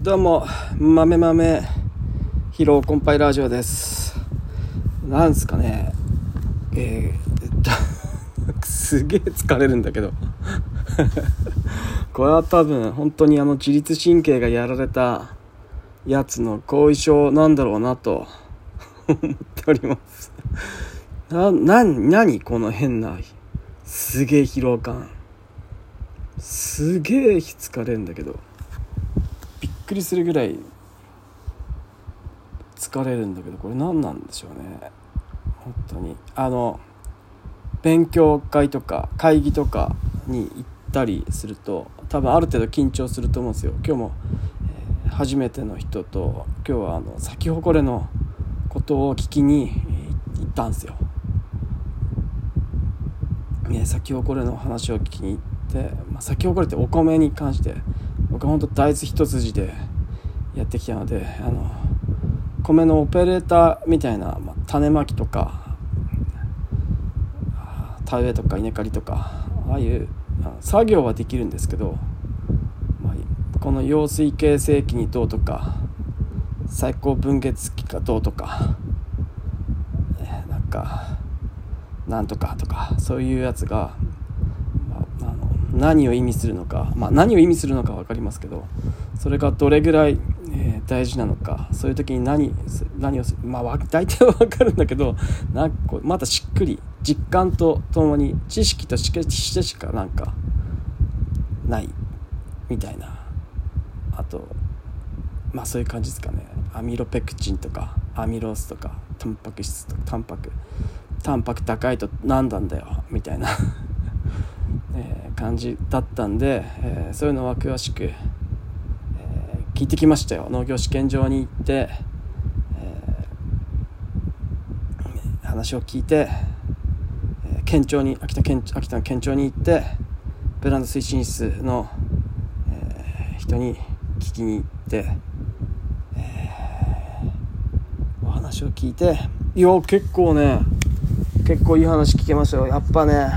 どうも、豆豆疲労コンパイラジオです。なんすかね、えー、すげえ疲れるんだけど。これは多分、本当にあの自律神経がやられたやつの後遺症なんだろうなと 思っております。な、な、なにこの変な、すげえ疲労感。すげえ疲れるんだけど。びっくりするぐらい疲れるんだけどこれ何なんでしょうね。本当に。あの勉強会とか会議とかに行ったりすると多分ある程度緊張すると思うんですよ。今日も、えー初めての人と今日はあの咲き誇れのことを聞きに行ったんですよ、ね、咲き誇れの話を聞きに行って、まあ、咲き誇れってお米に関して僕は本当大豆一筋でやってきたのであの米のオペレーターみたいな、まあ、種まきとかあ田植えとか稲刈りとかああいう作業はできるんですけど、まあ、この揚水形成器にどうとか最高分月器がどうとかえなんかなんとかとかそういうやつが何を意味するのか、まあ、何を意味するのか分かりますけどそれがどれぐらい、えー大事なのかそういう時に何何をするまあ大体は分かるんだけどなんかこうまたしっくり実感とともに知識としてしかなんかないみたいな。あとまあそういう感じですかね。アミロペクチンとかアミロースとかタンパク質とかタンパクタンパク高いと何なんだよみたいな。感じだったんで、えーそういうのは詳しく、えー聞いてきましたよ。農業試験場に行って、えー話を聞いて、えー県庁に秋田県秋田の県庁に行ってブランド推進室の、えー人に聞きに行って、えお話を聞いていや結構ね結構いい話聞けましたよ。やっぱね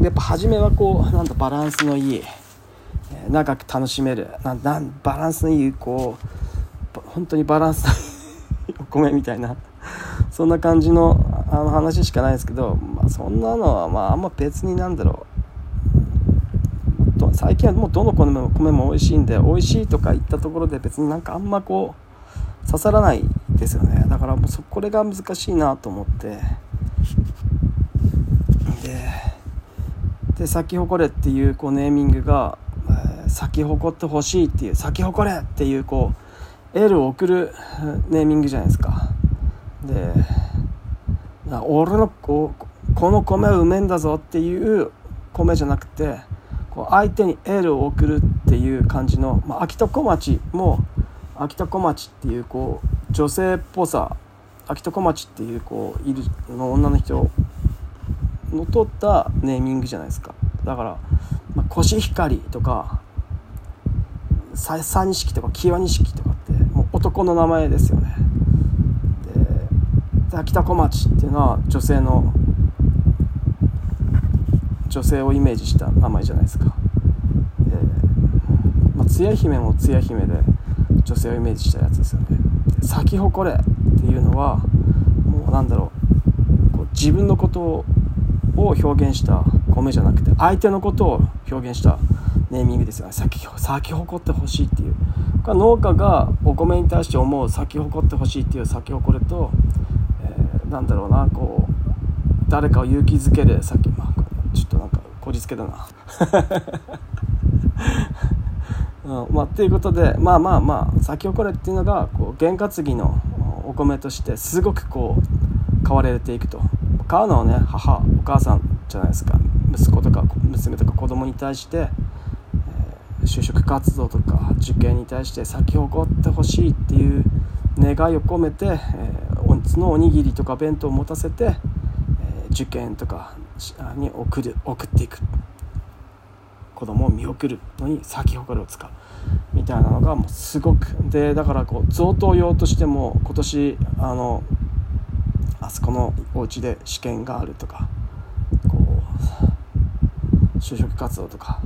やっぱ初めはこうなんだバランスのいい長く楽しめるなんなんバランスのいいこう本当にバランスのいい お米みたいなそんな感じのあの話しかないですけど、まあ、そんなのはまああんま別になんだろう。最近はもうどの米も米も美味しいんで美味しいとか言ったところで別になんかあんまこう刺さらないですよね。だからもうそこれが難しいなと思って。でで咲き誇れっていうこうネーミングが、咲き誇ってほしいっていう咲き誇れっていうこうエールを送るネーミングじゃないですか。で俺のここの米はうめんだぞっていう米じゃなくてこう相手にエールを送るっていう感じの、まあ、秋田小町も秋田小町っていうこう女性っぽさ秋田小町っていうこういるの女の人の取ったネーミングじゃないですか。だから、まあ、コシヒカリとかササニシキとかキワニシキとかってもう男の名前ですよね。で秋田小町っていうのは女性の女性をイメージした名前じゃないですか。で、まあ、つや姫もつや姫で女性をイメージしたやつですよね。咲き誇れっていうのはもうなんだろうこう自分のことをを表現した米じゃなくて相手のことを表現したネーミングですよね。咲き咲き誇ってほしいっていう。農家がお米に対して思う咲き誇ってほしいっていう咲き誇れと、えーなんだろうなこう誰かを勇気づけるさっき、まあ、ちょっとなんかこじつけだな。うんまあ、ということでまあまあまあ咲き誇れっていうのがこう験担ぎのお米としてすごくこう買われていくと。買うのはね母お母さんじゃないですか。息子とか娘とか子供に対して、えー就職活動とか受験に対して咲き誇ってほしいっていう願いを込めて、えーそのおにぎりとか弁当を持たせて、えー受験とかに送る送っていく。子供を見送るのに咲き誇りを使う。みたいなのがもうすごくでだからこう贈答用としても今年あのあそこのお家で試験があるとかこう就職活動とか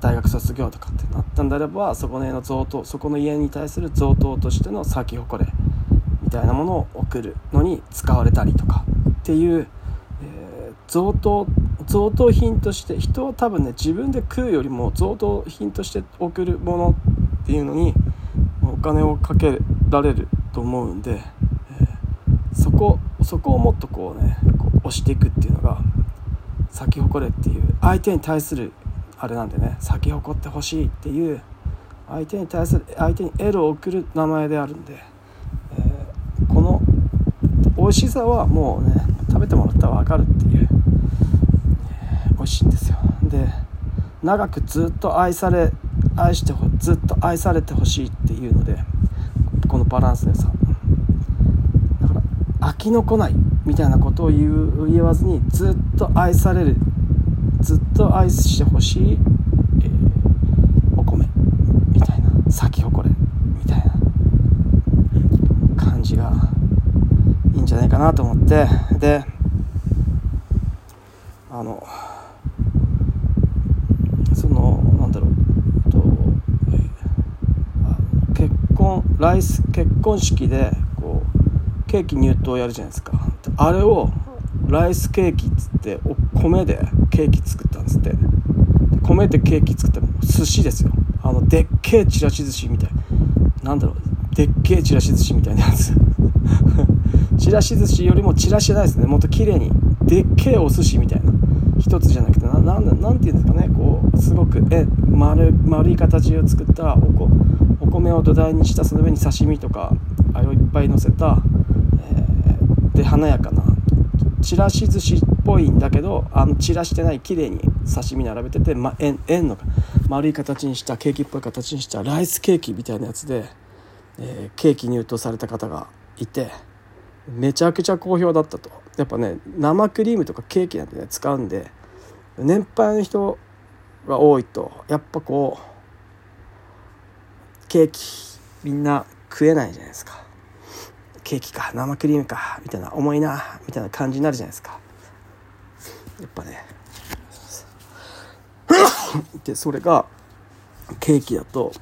大学卒業とかってなったんであればそこの家の贈答そこの家に対する贈答としての咲き誇れみたいなものを送るのに使われたりとかっていう、えー、贈答贈答品として人は多分ね自分で食うよりも贈答品として送るものっていうのにお金をかけられると思うんで、こそこをもっとこうねこう押していくっていうのが咲き誇れっていう相手に対するあれなんでね咲き誇ってほしいっていう相手に対する相手にエールを送る名前であるんで、えー、この美味しさはもうね食べてもらったら分かるっていう、えー、美味しいんですよ。で長くずっと愛され愛してずっと愛されてほしいっていうのでこのバランスの良さ飽きのこないみたいなことを言う言わずにずっと愛されるずっと愛してほしい、えー、お米みたいな咲き誇れみたいな感じがいいんじゃないかなと思ってであのそのなんだろうと、えー、結婚ライス結婚式でケーキ入刀やるじゃないですか。あれをライスケーキっつってお米でケーキ作ったんですって。米でケーキ作ったら寿司ですよ。あのでっけえちらし寿司みたい。なんだろう。でっけえちらし寿司みたいなやつ。ちらし寿司よりもちらしじゃないですね。もっと綺麗に。でっけえお寿司みたいな。一つじゃなくてなななんていうんですかね。こうすごくえ丸丸い形を作ったおこお米を土台にしたその上に刺身とかあれをいっぱい乗せた、で華やかなちらし寿司っぽいんだけどあの散らしてない綺麗に刺身並べてて、ま、円円の丸い形にしたケーキっぽい形にしたライスケーキみたいなやつで、えー、ケーキ入刀された方がいてめちゃくちゃ好評だったと。やっぱね生クリームとかケーキなんてね使うんで年配の人が多いとやっぱこうケーキみんな食えないじゃないですか。ケーキか生クリームかみたいな重いなみたいな感じになるじゃないですか。やっぱね。でそれがケーキだと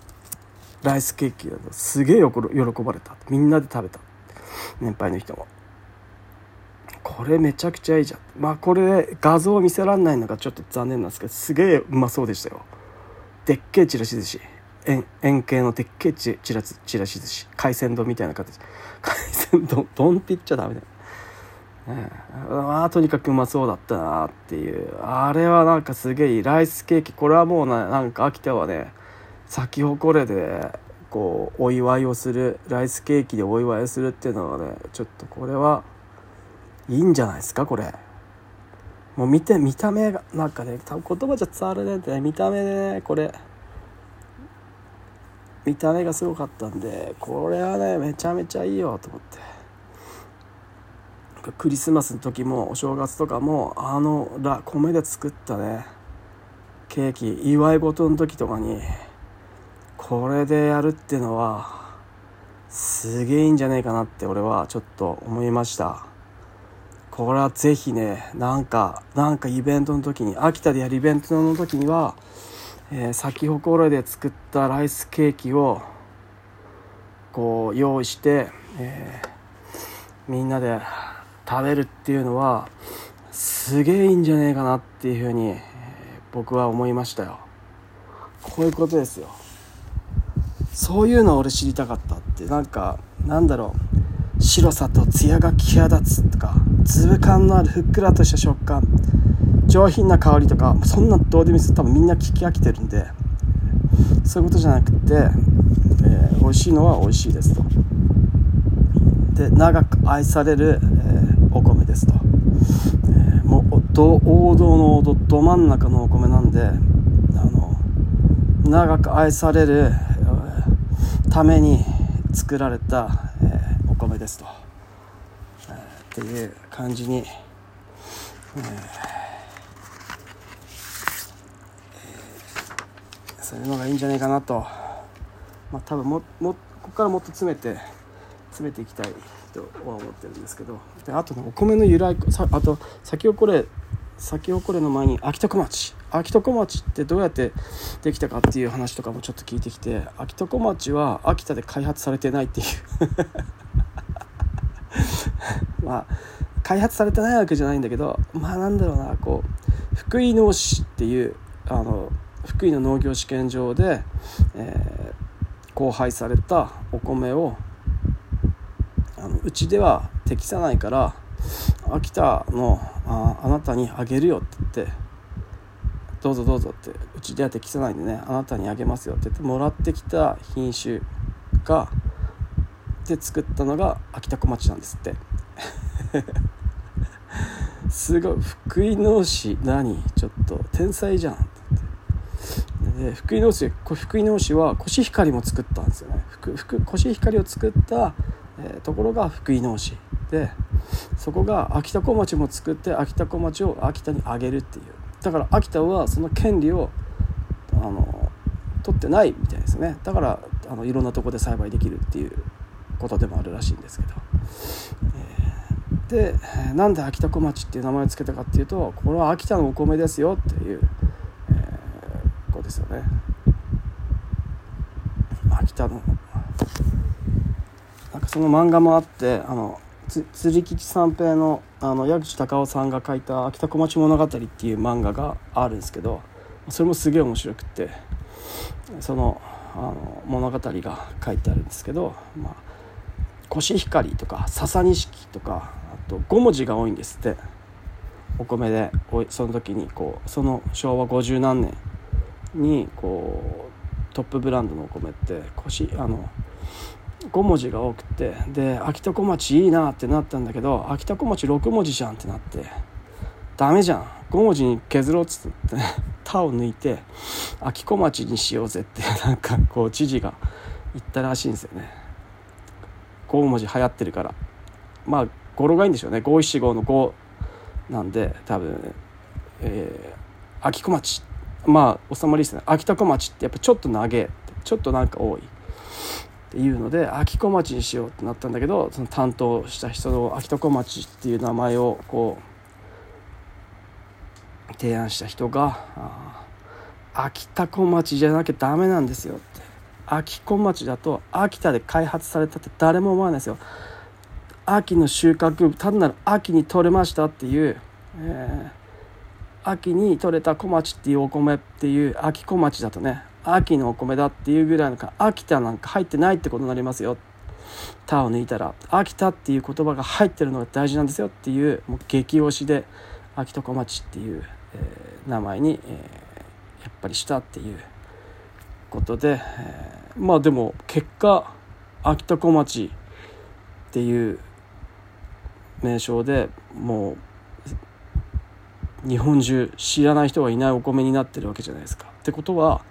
ライスケーキだとすげえ喜ばれた。みんなで食べた。年配の人も。これめちゃくちゃいいじゃん。まあこれ画像を見せらんないのがちょっと残念なんですけどすげえうまそうでしたよ。でっけえちらし寿司円円形のでっけちちらちらし寿司。海鮮丼みたいな形。海鮮丼丼って言っちゃダメだよ、まあとにかくうまそうだったなっていう。あれはなんかすげえライスケーキ。これはもうななんか秋田はね。咲き誇れでこうお祝いをする。ライスケーキでお祝いをするっていうのはねちょっとこれはいいんじゃないですかこれ。もう見て見た目がなんかね多分言葉じゃ伝わらないんで見た目でねこれ。見た目がすごかったんでこれはねめちゃめちゃいいよと思って。クリスマスの時もお正月とかもあのラ米で作ったねケーキ祝い事の時とかにこれでやるってのはすげえいいんじゃないかなって俺はちょっと思いました。これはぜひねなんかなんかイベントの時に秋田でやるイベントの時にはえー、先ほころで作ったライスケーキをこう用意して、えー、みんなで食べるっていうのはすげえいいんじゃねえかなっていうふうに、えー、僕は思いましたよ。こういうことですよ。そういうの俺知りたかったってなんかなんだろう。白さと艶が際立つとか粒感のあるふっくらとした食感。上品な香りとかそんなどうでもいいです。多分みんな聞き飽きてるんでそういうことじゃなくて、えー、美味しいのは美味しいですと。で長く愛される、えー、お米ですと、えー、もう王道の王道ど真ん中のお米なんであの長く愛される、ために作られた、え、お米ですと、え、っていう感じに、えーそういうのがいいんじゃないかなと。まあ多分ももここからもっと詰めて詰めていきたいとは思ってるんですけど。であとねお米の由来さあと先ほこれ先ほこれの前に秋田小町。秋田小町ってどうやってできたかっていう話とかもちょっと聞いてきて秋田小町は秋田で開発されてないっていう。まあ開発されてないわけじゃないんだけどまあなんだろうなこう福井農市っていうあの福井の農業試験場で、えー、交配されたお米をあのうちでは適さないから秋田のああなたにあげるよって言ってどうぞどうぞってうちでは適さないんでねあなたにあげますよって言ってもらってきた品種がで作ったのが秋田小町なんですって。すごい。福井農師何？ちょっと天才じゃん。で福井農師福井農師はコシヒカリも作ったんですよね。福コシヒカリを作った、え、ところが福井農師でそこが秋田小町も作って秋田小町を秋田にあげるっていう。だから秋田はその権利をあの取ってないみたいですね。だからあのいろんなとこで栽培できるっていうことでもあるらしいんですけど、えー、でなんで秋田小町っていう名前を付けたかっていうとこれは秋田のお米ですよっていう、こですよね。秋田のなんかその漫画もあってあの釣吉三平のあの矢口隆夫さんが書いた「秋田小町物語」っていう漫画があるんですけどそれもすげえ面白くってそのあの物語が書いてあるんですけど、まあ、コシヒカリとか笹錦とかあと5文字が多いんですって。お米でその時にこうその昭和50何年にこうトップブランドのお米ってコシあの5文字が多くてで秋田小町いいなってなったんだけど秋田小町6文字じゃんってなってダメじゃん。5文字に削ろうっつって「他を抜いて秋小町にしようぜってなんかこう知事が言ったらしいんですよね。5文字流行ってるから。まあ語呂がいいんでしょうね。五七五の5なんで多分えー、秋小町まあ収まりですね秋田小町ってやっぱちょっと長えちょっとなんか多いっていうので秋小町にしようってなったんだけどその担当した人の秋田小町っていう名前をこう提案した人が「秋田小町じゃなきゃダメなんですよ」って。秋小町だと秋田で開発されたって誰も思わないですよ。秋の収穫単なる秋に取れましたっていう、えー、秋に取れた小町っていうお米っていう秋小町だとね秋のお米だっていうぐらいのか秋田なんか入ってないってことになりますよ「田」を抜いたら秋田っていう言葉が入ってるのが大事なんですよっていうもう激推しで秋田小町っていう、えー、名前に、えー、やっぱりしたっていうことで、えー、まあでも結果秋田小町っていう名称でもう日本中知らない人がいないお米になってるわけじゃないですか。ってことは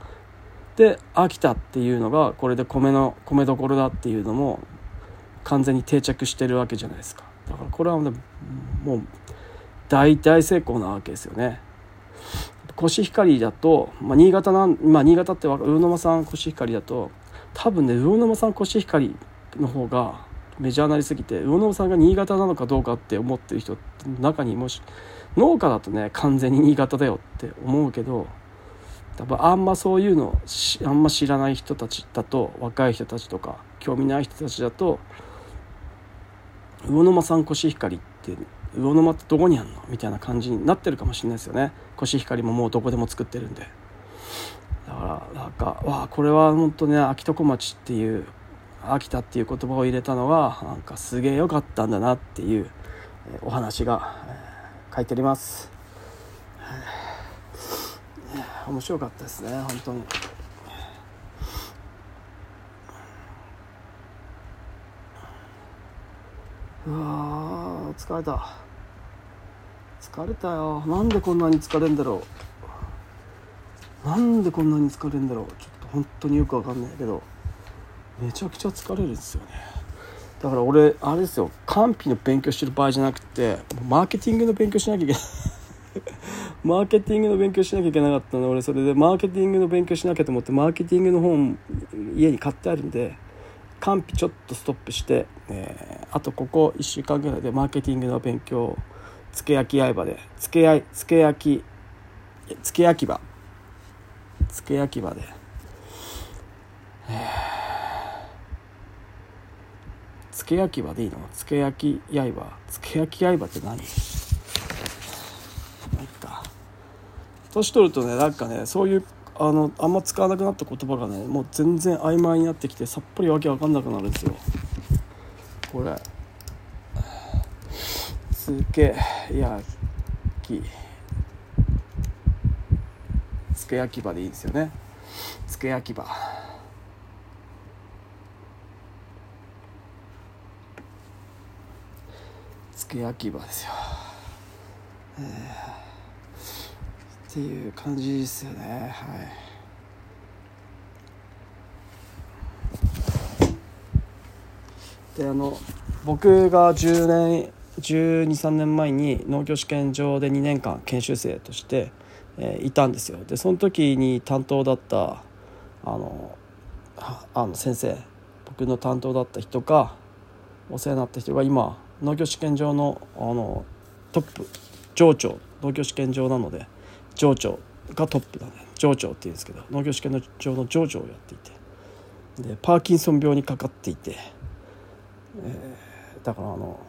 で秋田っていうのがこれで米の米どころだっていうのも完全に定着してるわけじゃないですかだからこれはもう大大成功なわけですよねコシヒカリだと、まあ、新潟なん、まあ、新潟って魚沼産コシヒカリだと多分ね魚沼産コシヒカリの方がメジャーなりすぎて魚沼産が新潟なのかどうかって思ってる人中にもし農家だとね完全に新潟だよって思うけど多分あんまそういうのあんま知らない人たちだと若い人たちとか興味ない人たちだと魚沼産コシヒカリって魚沼ってどこにあんの？みたいな感じになってるかもしれないですよね。コシヒカリももうどこでも作ってるんで。だからなんかわあこれは本当ね秋田小町っていう秋田っていう言葉を入れたのがなんかすげえ良かったんだなっていうお話が書いてあります。面白かったですね本当に。うわ疲れた。疲れたよ。なんでこんなに疲れんだろう。なんでこんなに疲れんだろう。ちょっと本当によくわかんないけど。めちゃくちゃ疲れるんですよね。だから俺あれですよ。完備の勉強してる場合じゃなくてマーケティングの勉強しなきゃいけない。マーケティングの勉強しなきゃいけなかったの。俺それでマーケティングの勉強しなきゃと思ってマーケティングの本家に買ってあるんで完備ちょっとストップして、えー、あとここ1週間ぐらいでマーケティングの勉強つけ焼き刃でつけやつけ焼き付け焼き場付け焼き場で。付け焼き場でいいの？付け焼き刃付け焼き刃って何？年取るとねなんかねそういうあのあんま使わなくなった言葉がねもう全然曖昧になってきてさっぱりわけわかんなくなるんですよ。これ。つけ焼き。つけ焼き場でいいですよね。つけ焼き場。け焼き場ですよ、えーっていう感じですよね。はい。であの僕が10年1 2 3年前に農業試験場で2年間研修生として、えー、いたんですよ。でその時に担当だったあのあの先生僕の担当だった人がお世話になった人が今農業試験場のあのトップ上長。農業試験場なので上長がトップだね。上長っていうんですけど農業試験の上の上長をやっていて。でパーキンソン病にかかっていて、えー、だからあの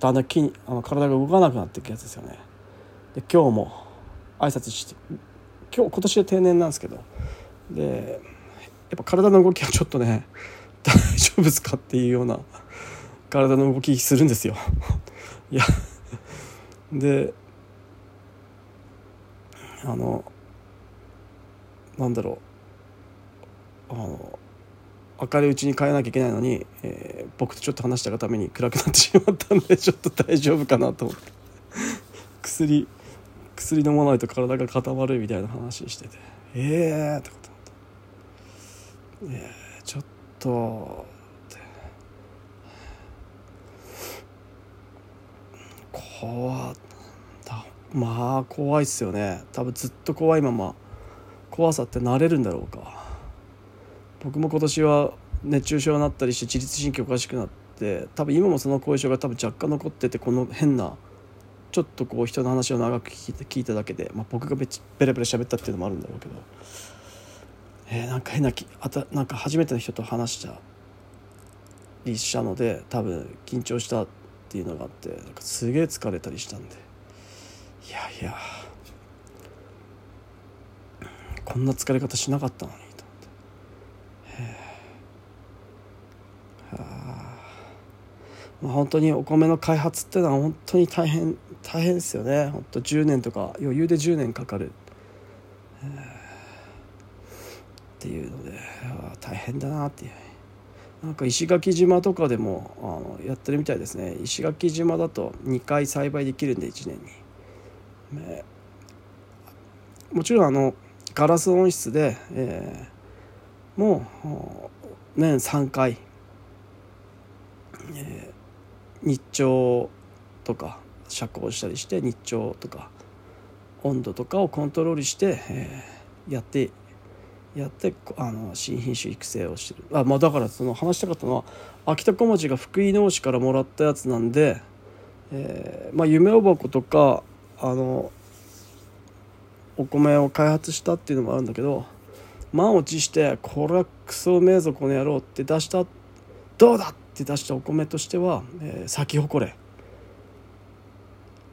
だんだん筋あの体が動かなくなっていくやつですよね。で今日も挨拶して今日今年で定年なんですけど。でやっぱ体の動きはちょっとね 大丈夫ですかっていうような体の動きするんですよ。いやであのなんだろう。あの明るいうちに帰らなきゃいけないのに、えー、僕とちょっと話したがために暗くなってしまったんで ちょっと大丈夫かなと思って。薬薬飲まないと体が固まるみたいな話してて。ええー、ってこと思って。えー、ちょっと怖っまあ怖いっすよね。多分ずっと怖いまま怖さって慣れるんだろうか。僕も今年は熱中症になったりして自律神経おかしくなって多分今もその後遺症が多分若干残っててこの変なちょっとこう人の話を長く聞いて聞いただけで、まあ、僕がベベラベラ喋ったっていうのもあるんだろうけど、えー、なんか変なきあたなんか初めての人と話したりしたので多分緊張したっていうのがあってなんかすげえ疲れたりしたんで。いやいや。こんな疲れ方しなかったのにと思って。はまあ本当にお米の開発っていうのは本当に大変大変ですよね。本当10年とか余裕で10年かかる、っていうので大変だなっていう。なんか石垣島とかでもあのやってるみたいですね石垣島だと2回栽培できるんで1年に。ね、もちろんあのガラス温室で、えー、もう年3回、えー、日照とか遮光したりして日照とか温度とかをコントロールして、えー、やってやってあの新品種育成をしてる。あ、まあ、だからその話したかったのは秋田小町が福井農師からもらったやつなんで、えーまあ、夢おばことかあのお米を開発したっていうのもあるんだけど満を持してこれはクソうめえぞこの野郎って出したどうだって出したお米としては、えー、咲き誇れ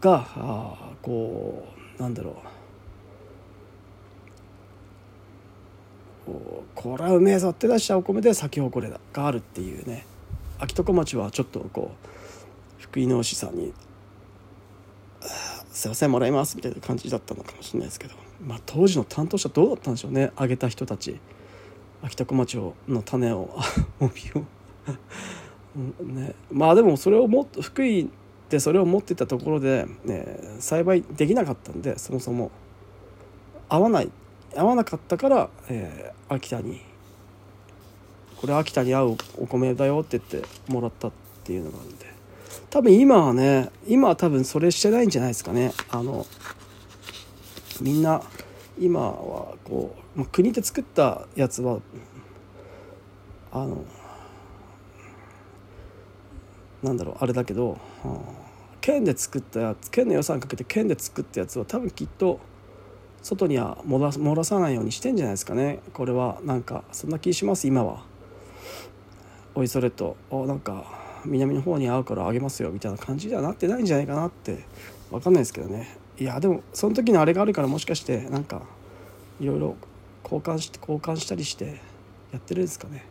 があこうなんだろう。これはうめえぞって出したお米で咲き誇れがあるっていうね。秋床町はちょっとこう福井農師さんにすいませんもらいますみたいな感じだったのかもしれないですけど、まあ、当時の担当者どうだったんでしょうね。あげた人たち。秋田小町の種を 帯を。ね、まあでもそれをも福井でそれを持ってたところで、ね、栽培できなかったんでそもそも合わない合わなかったから、えー、秋田にこれ秋田に合うお米だよって言ってもらったっていうのがあるんで。多分今はね今は多分それしてないんじゃないですかね。あのみんな今はこう、国で作ったやつはあのなんだろうあれだけど、県で作ったやつ県の予算かけて県で作ったやつは多分きっと外には漏ら漏らさないようにしてんじゃないですかね。これはなんかそんな気します今は。おいそれとおなんか南の方に会うからあげますよみたいな感じではなってないんじゃないかなって分かんないですけどね。いやでもその時のあれがあるからもしかしてなんかいろいろ交換して交換したりしてやってるんですかね。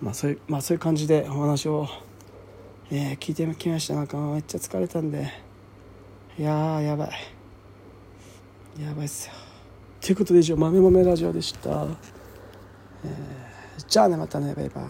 まあそういうまあそういう感じでお話を、えー、聞いてきました。なんかめっちゃ疲れたんで。いやーやばい。やばいっすよ。ということで以上豆豆ラジオでした、えー、じゃあねまたねバイバイ。